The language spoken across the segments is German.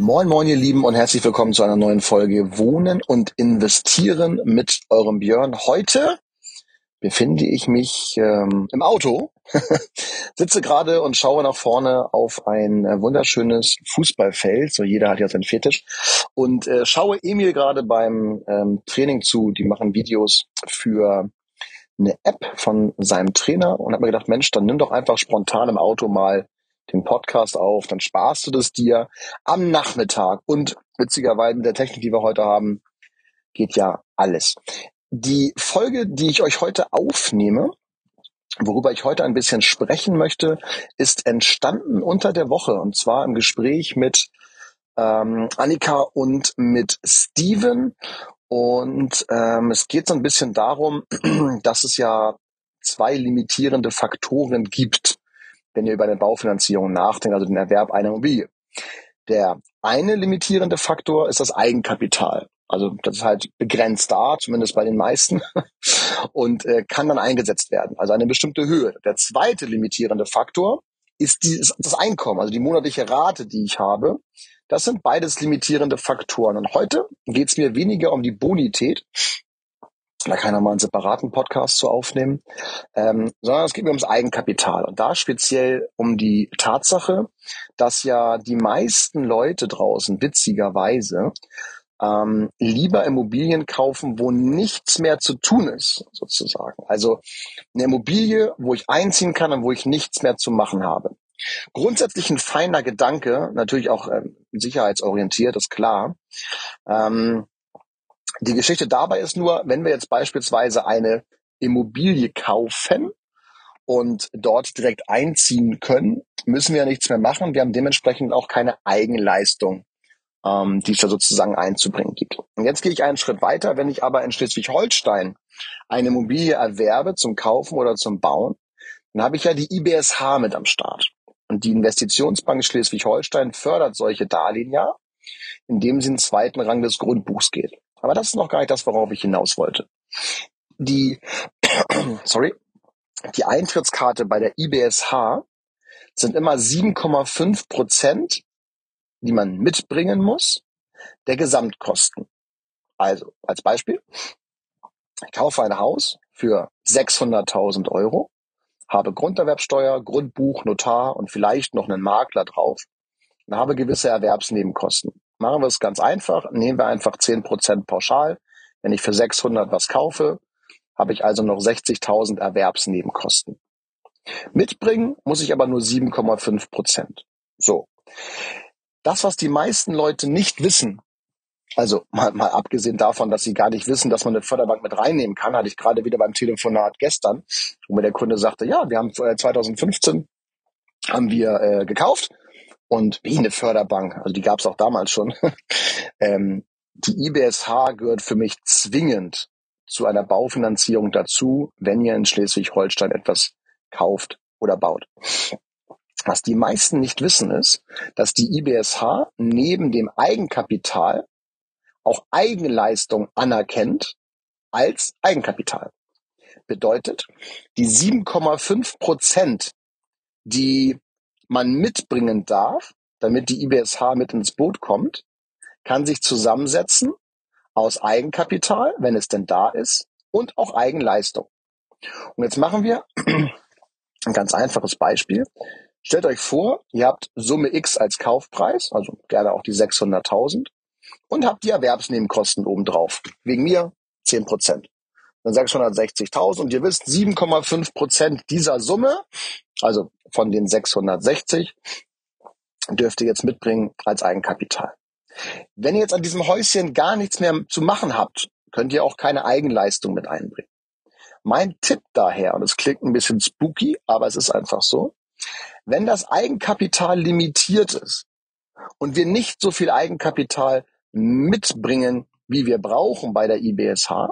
Moin, moin, ihr Lieben und herzlich willkommen zu einer neuen Folge Wohnen und Investieren mit eurem Björn. Heute befinde ich mich ähm, im Auto, sitze gerade und schaue nach vorne auf ein äh, wunderschönes Fußballfeld. So jeder hat ja seinen Fetisch und äh, schaue Emil gerade beim ähm, Training zu. Die machen Videos für eine App von seinem Trainer und habe mir gedacht, Mensch, dann nimm doch einfach spontan im Auto mal den Podcast auf, dann sparst du das dir am Nachmittag. Und witzigerweise mit der Technik, die wir heute haben, geht ja alles. Die Folge, die ich euch heute aufnehme, worüber ich heute ein bisschen sprechen möchte, ist entstanden unter der Woche und zwar im Gespräch mit ähm, Annika und mit Steven. Und ähm, es geht so ein bisschen darum, dass es ja zwei limitierende Faktoren gibt wenn ihr über eine Baufinanzierung nachdenkt, also den Erwerb einer Immobilie. Der eine limitierende Faktor ist das Eigenkapital. Also das ist halt begrenzt da, zumindest bei den meisten, und äh, kann dann eingesetzt werden, also eine bestimmte Höhe. Der zweite limitierende Faktor ist, die, ist das Einkommen, also die monatliche Rate, die ich habe. Das sind beides limitierende Faktoren. Und heute geht es mir weniger um die Bonität, da kann er mal einen separaten Podcast zu aufnehmen, ähm, sondern es geht mir ums Eigenkapital und da speziell um die Tatsache, dass ja die meisten Leute draußen witzigerweise ähm, lieber Immobilien kaufen, wo nichts mehr zu tun ist, sozusagen. Also eine Immobilie, wo ich einziehen kann und wo ich nichts mehr zu machen habe. Grundsätzlich ein feiner Gedanke, natürlich auch ähm, sicherheitsorientiert, ist klar. Ähm, die Geschichte dabei ist nur, wenn wir jetzt beispielsweise eine Immobilie kaufen und dort direkt einziehen können, müssen wir ja nichts mehr machen. Wir haben dementsprechend auch keine Eigenleistung, ähm, die es da sozusagen einzubringen gibt. Und jetzt gehe ich einen Schritt weiter. Wenn ich aber in Schleswig-Holstein eine Immobilie erwerbe zum Kaufen oder zum Bauen, dann habe ich ja die IBSH mit am Start. Und die Investitionsbank Schleswig-Holstein fördert solche Darlehen ja, indem sie in den zweiten Rang des Grundbuchs geht. Aber das ist noch gar nicht das, worauf ich hinaus wollte. Die, sorry, die Eintrittskarte bei der IBSH sind immer 7,5 Prozent, die man mitbringen muss, der Gesamtkosten. Also, als Beispiel, ich kaufe ein Haus für 600.000 Euro, habe Grunderwerbsteuer, Grundbuch, Notar und vielleicht noch einen Makler drauf und habe gewisse Erwerbsnebenkosten. Machen wir es ganz einfach. Nehmen wir einfach 10% pauschal. Wenn ich für 600 was kaufe, habe ich also noch 60.000 Erwerbsnebenkosten. Mitbringen muss ich aber nur 7,5 Prozent. So. Das, was die meisten Leute nicht wissen, also mal, mal abgesehen davon, dass sie gar nicht wissen, dass man eine Förderbank mit reinnehmen kann, hatte ich gerade wieder beim Telefonat gestern, wo mir der Kunde sagte, ja, wir haben 2015 äh, haben wir äh, gekauft und wie eine Förderbank, also die gab es auch damals schon. ähm, die IBSH gehört für mich zwingend zu einer Baufinanzierung dazu, wenn ihr in Schleswig-Holstein etwas kauft oder baut. Was die meisten nicht wissen ist, dass die IBSH neben dem Eigenkapital auch Eigenleistung anerkennt als Eigenkapital. Bedeutet, die 7,5 Prozent, die man mitbringen darf, damit die IBSH mit ins Boot kommt, kann sich zusammensetzen aus Eigenkapital, wenn es denn da ist, und auch Eigenleistung. Und jetzt machen wir ein ganz einfaches Beispiel. Stellt euch vor, ihr habt Summe X als Kaufpreis, also gerne auch die 600.000, und habt die Erwerbsnebenkosten obendrauf. Wegen mir 10 Prozent. Dann 660.000 und ihr wisst, 7,5 Prozent dieser Summe, also von den 660 dürft ihr jetzt mitbringen als Eigenkapital. Wenn ihr jetzt an diesem Häuschen gar nichts mehr zu machen habt, könnt ihr auch keine Eigenleistung mit einbringen. Mein Tipp daher, und es klingt ein bisschen spooky, aber es ist einfach so, wenn das Eigenkapital limitiert ist und wir nicht so viel Eigenkapital mitbringen wie wir brauchen bei der IBSH,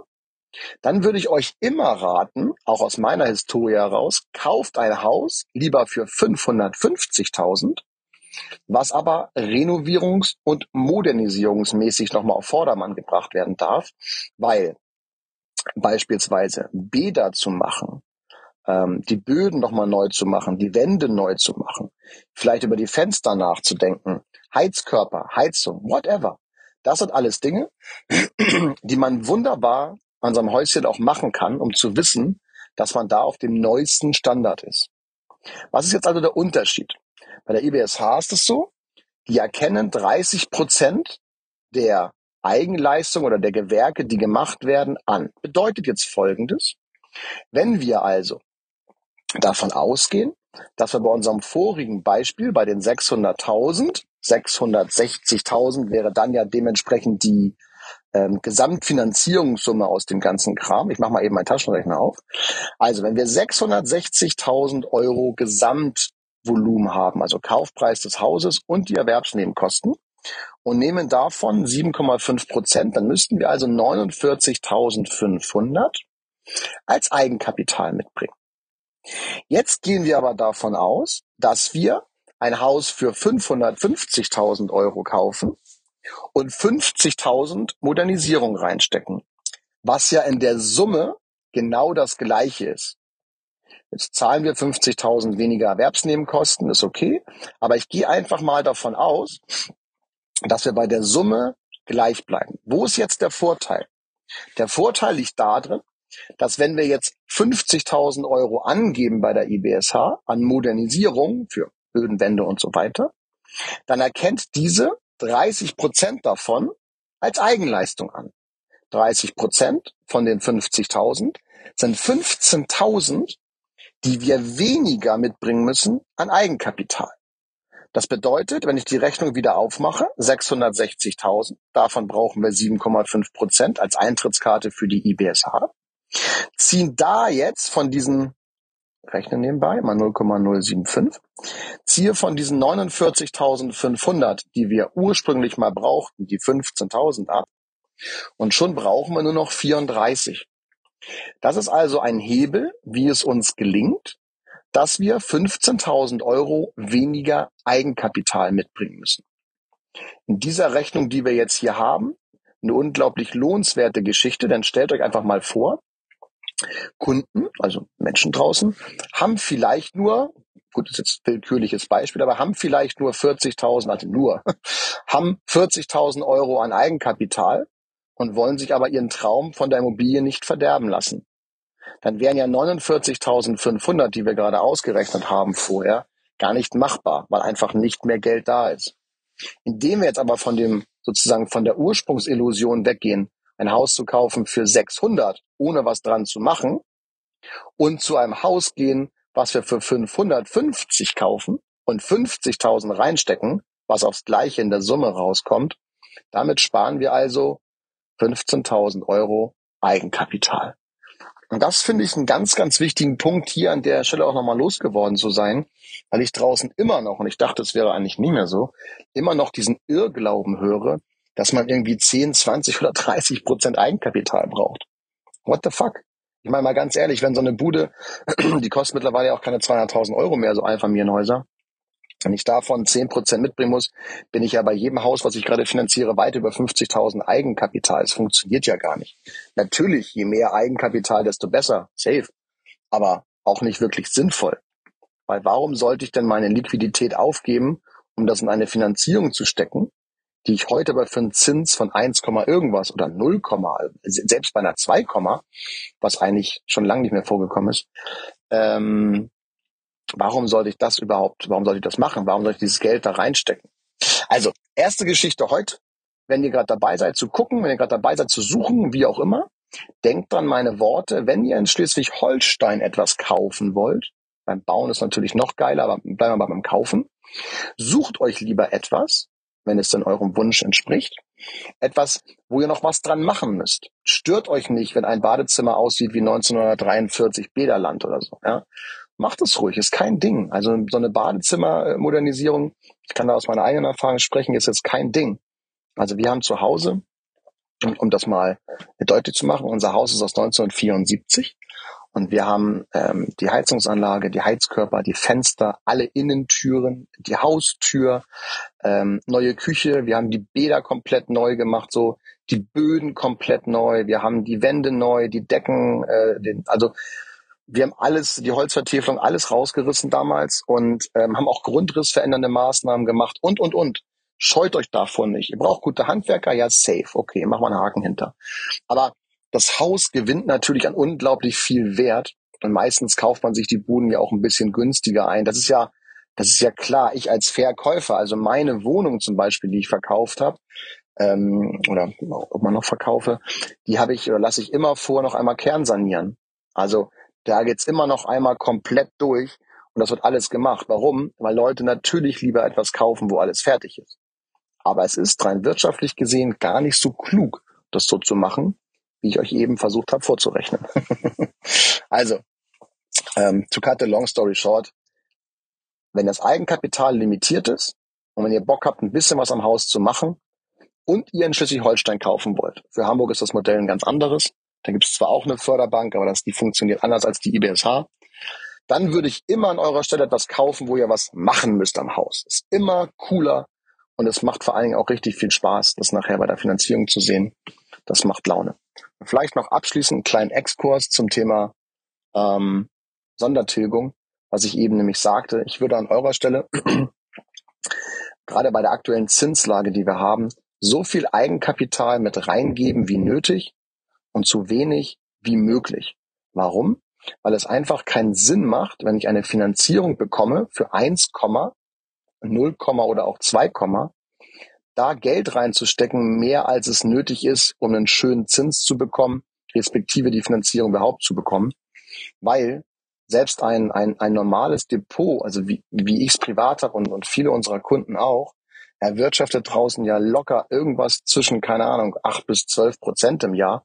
dann würde ich euch immer raten, auch aus meiner Historie heraus, kauft ein Haus lieber für 550.000, was aber renovierungs- und modernisierungsmäßig nochmal auf Vordermann gebracht werden darf, weil beispielsweise Bäder zu machen, ähm, die Böden nochmal neu zu machen, die Wände neu zu machen, vielleicht über die Fenster nachzudenken, Heizkörper, Heizung, whatever. Das sind alles Dinge, die man wunderbar an seinem Häuschen auch machen kann, um zu wissen, dass man da auf dem neuesten Standard ist. Was ist jetzt also der Unterschied? Bei der IBSH ist es so, die erkennen 30 Prozent der Eigenleistung oder der Gewerke, die gemacht werden, an. Bedeutet jetzt Folgendes. Wenn wir also davon ausgehen, dass wir bei unserem vorigen Beispiel bei den 600.000, 660.000 wäre dann ja dementsprechend die ähm, Gesamtfinanzierungssumme aus dem ganzen Kram. Ich mache mal eben meinen Taschenrechner auf. Also wenn wir 660.000 Euro Gesamtvolumen haben, also Kaufpreis des Hauses und die Erwerbsnebenkosten und nehmen davon 7,5 Prozent, dann müssten wir also 49.500 als Eigenkapital mitbringen. Jetzt gehen wir aber davon aus, dass wir ein Haus für 550.000 Euro kaufen und 50.000 Modernisierung reinstecken, was ja in der Summe genau das Gleiche ist. Jetzt zahlen wir 50.000 weniger Erwerbsnebenkosten, ist okay, aber ich gehe einfach mal davon aus, dass wir bei der Summe gleich bleiben. Wo ist jetzt der Vorteil? Der Vorteil liegt darin, dass wenn wir jetzt 50.000 Euro angeben bei der IBSH an Modernisierung für Böden, Wände und so weiter, dann erkennt diese 30 Prozent davon als Eigenleistung an. 30 Prozent von den 50.000 sind 15.000, die wir weniger mitbringen müssen an Eigenkapital. Das bedeutet, wenn ich die Rechnung wieder aufmache, 660.000, davon brauchen wir 7,5 Prozent als Eintrittskarte für die IBSH, ziehen da jetzt von diesen rechne nebenbei, mal 0,075. Ziehe von diesen 49.500, die wir ursprünglich mal brauchten, die 15.000 ab. Und schon brauchen wir nur noch 34. Das ist also ein Hebel, wie es uns gelingt, dass wir 15.000 Euro weniger Eigenkapital mitbringen müssen. In dieser Rechnung, die wir jetzt hier haben, eine unglaublich lohnenswerte Geschichte, denn stellt euch einfach mal vor, Kunden, also Menschen draußen, haben vielleicht nur, gut, das ist jetzt ein willkürliches Beispiel, aber haben vielleicht nur 40.000, also nur, haben 40.000 Euro an Eigenkapital und wollen sich aber ihren Traum von der Immobilie nicht verderben lassen. Dann wären ja 49.500, die wir gerade ausgerechnet haben vorher, gar nicht machbar, weil einfach nicht mehr Geld da ist. Indem wir jetzt aber von dem, sozusagen von der Ursprungsillusion weggehen, ein Haus zu kaufen für 600, ohne was dran zu machen, und zu einem Haus gehen, was wir für 550 kaufen und 50.000 reinstecken, was aufs Gleiche in der Summe rauskommt. Damit sparen wir also 15.000 Euro Eigenkapital. Und das finde ich einen ganz, ganz wichtigen Punkt hier an der Stelle auch nochmal losgeworden zu sein, weil ich draußen immer noch, und ich dachte, es wäre eigentlich nie mehr so, immer noch diesen Irrglauben höre, dass man irgendwie 10, 20 oder 30 Prozent Eigenkapital braucht. What the fuck? Ich meine mal ganz ehrlich, wenn so eine Bude, die kostet mittlerweile auch keine 200.000 Euro mehr, so Einfamilienhäuser, wenn ich davon 10 Prozent mitbringen muss, bin ich ja bei jedem Haus, was ich gerade finanziere, weit über 50.000 Eigenkapital. Es funktioniert ja gar nicht. Natürlich, je mehr Eigenkapital, desto besser. Safe. Aber auch nicht wirklich sinnvoll. Weil warum sollte ich denn meine Liquidität aufgeben, um das in eine Finanzierung zu stecken, die ich heute aber für einen Zins von 1, irgendwas oder 0, selbst bei einer 2, was eigentlich schon lange nicht mehr vorgekommen ist, ähm, warum sollte ich das überhaupt, warum sollte ich das machen? Warum soll ich dieses Geld da reinstecken? Also, erste Geschichte heute, wenn ihr gerade dabei seid zu gucken, wenn ihr gerade dabei seid zu suchen, wie auch immer, denkt dran meine Worte, wenn ihr in Schleswig-Holstein etwas kaufen wollt, beim Bauen ist natürlich noch geiler, aber bleiben wir beim Kaufen, sucht euch lieber etwas, wenn es dann eurem Wunsch entspricht. Etwas, wo ihr noch was dran machen müsst. Stört euch nicht, wenn ein Badezimmer aussieht wie 1943 Bäderland oder so. Ja? Macht es ruhig, ist kein Ding. Also so eine Badezimmermodernisierung, ich kann da aus meiner eigenen Erfahrung sprechen, ist jetzt kein Ding. Also wir haben zu Hause um das mal deutlich zu machen. Unser Haus ist aus 1974 und wir haben ähm, die Heizungsanlage, die Heizkörper, die Fenster, alle Innentüren, die Haustür, ähm, neue Küche. Wir haben die Bäder komplett neu gemacht, so die Böden komplett neu. Wir haben die Wände neu, die Decken, äh, den, also wir haben alles, die Holzvertäfelung, alles rausgerissen damals und ähm, haben auch grundrissverändernde Maßnahmen gemacht und, und, und. Scheut euch davon nicht. Ihr braucht gute Handwerker, ja, safe. Okay, mach mal einen Haken hinter. Aber das Haus gewinnt natürlich an unglaublich viel Wert. Und meistens kauft man sich die Buden ja auch ein bisschen günstiger ein. Das ist ja, das ist ja klar. Ich als Verkäufer, also meine Wohnung zum Beispiel, die ich verkauft habe, ähm, oder ob man noch verkaufe, die habe ich oder lasse ich immer vor noch einmal kernsanieren. Also da geht's immer noch einmal komplett durch und das wird alles gemacht. Warum? Weil Leute natürlich lieber etwas kaufen, wo alles fertig ist. Aber es ist rein wirtschaftlich gesehen gar nicht so klug, das so zu machen, wie ich euch eben versucht habe vorzurechnen. also, ähm, to cut the long story short, wenn das Eigenkapital limitiert ist und wenn ihr Bock habt, ein bisschen was am Haus zu machen und ihr in Schleswig-Holstein kaufen wollt, für Hamburg ist das Modell ein ganz anderes. Da gibt es zwar auch eine Förderbank, aber das, die funktioniert anders als die IBSH. Dann würde ich immer an eurer Stelle etwas kaufen, wo ihr was machen müsst am Haus. Ist immer cooler und es macht vor allen Dingen auch richtig viel Spaß, das nachher bei der Finanzierung zu sehen. Das macht Laune. Vielleicht noch abschließend einen kleinen Exkurs zum Thema ähm, Sondertilgung, was ich eben nämlich sagte. Ich würde an eurer Stelle gerade bei der aktuellen Zinslage, die wir haben, so viel Eigenkapital mit reingeben wie nötig und so wenig wie möglich. Warum? Weil es einfach keinen Sinn macht, wenn ich eine Finanzierung bekomme für 1, 0, oder auch 2, da Geld reinzustecken, mehr als es nötig ist, um einen schönen Zins zu bekommen, respektive die Finanzierung überhaupt zu bekommen. Weil selbst ein, ein, ein normales Depot, also wie, wie ich es privat habe und, und viele unserer Kunden auch, erwirtschaftet draußen ja locker irgendwas zwischen, keine Ahnung, acht bis zwölf Prozent im Jahr.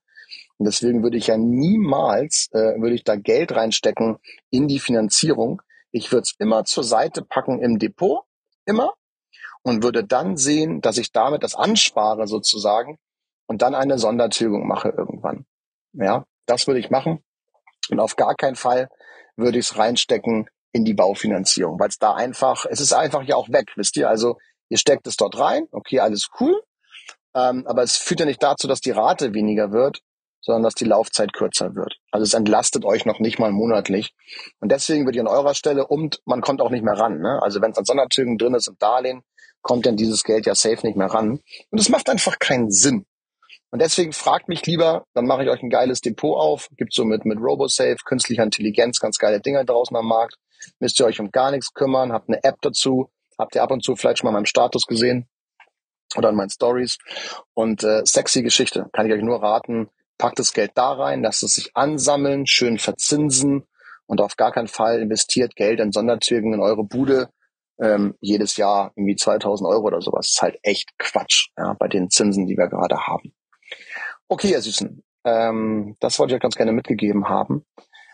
Und deswegen würde ich ja niemals, äh, würde ich da Geld reinstecken in die Finanzierung. Ich würde es immer zur Seite packen im Depot, immer, und würde dann sehen, dass ich damit das anspare sozusagen und dann eine Sondertilgung mache irgendwann. Ja, das würde ich machen. Und auf gar keinen Fall würde ich es reinstecken in die Baufinanzierung, weil es da einfach, es ist einfach ja auch weg, wisst ihr? Also ihr steckt es dort rein, okay, alles cool, ähm, aber es führt ja nicht dazu, dass die Rate weniger wird, sondern dass die Laufzeit kürzer wird. Also es entlastet euch noch nicht mal monatlich. Und deswegen würde ich an eurer Stelle, und man kommt auch nicht mehr ran. Ne? Also wenn es an Sonderzügen drin ist im Darlehen, kommt dann dieses Geld ja safe nicht mehr ran. Und es macht einfach keinen Sinn. Und deswegen fragt mich lieber, dann mache ich euch ein geiles Depot auf. Gibt so mit, mit RoboSafe, künstlicher Intelligenz, ganz geile Dinge draußen am Markt. Müsst ihr euch um gar nichts kümmern, habt eine App dazu, habt ihr ab und zu vielleicht schon mal meinem Status gesehen oder in meinen Stories. Und äh, sexy Geschichte, kann ich euch nur raten. Packt das Geld da rein, lasst es sich ansammeln, schön verzinsen und auf gar keinen Fall investiert Geld in Sonderzügen in eure Bude ähm, jedes Jahr irgendwie 2000 Euro oder sowas. Das ist halt echt Quatsch ja, bei den Zinsen, die wir gerade haben. Okay, ihr Süßen, ähm, das wollte ich euch ganz gerne mitgegeben haben.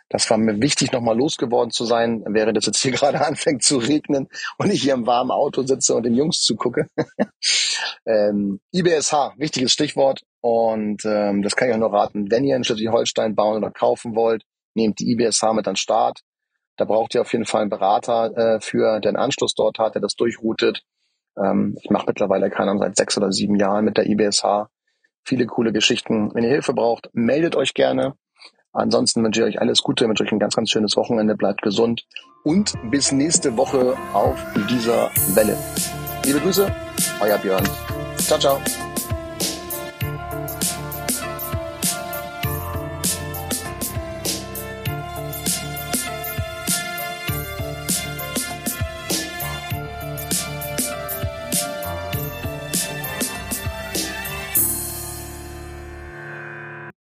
Das war mir wichtig, nochmal losgeworden zu sein, während es jetzt hier gerade anfängt zu regnen und ich hier im warmen Auto sitze und den Jungs zugucke. ähm, IBSH, wichtiges Stichwort. Und ähm, das kann ich auch nur raten, wenn ihr in Schleswig-Holstein bauen oder kaufen wollt, nehmt die IBSH mit an Start. Da braucht ihr auf jeden Fall einen Berater äh, für, der einen Anschluss dort hat, der das durchroutet. Ähm, ich mache mittlerweile keine Ahnung, seit sechs oder sieben Jahren mit der IBSH. Viele coole Geschichten. Wenn ihr Hilfe braucht, meldet euch gerne. Ansonsten wünsche ich euch alles Gute, wünsche euch ein ganz, ganz schönes Wochenende, bleibt gesund und bis nächste Woche auf dieser Welle. Liebe Grüße, euer Björn. Ciao, ciao.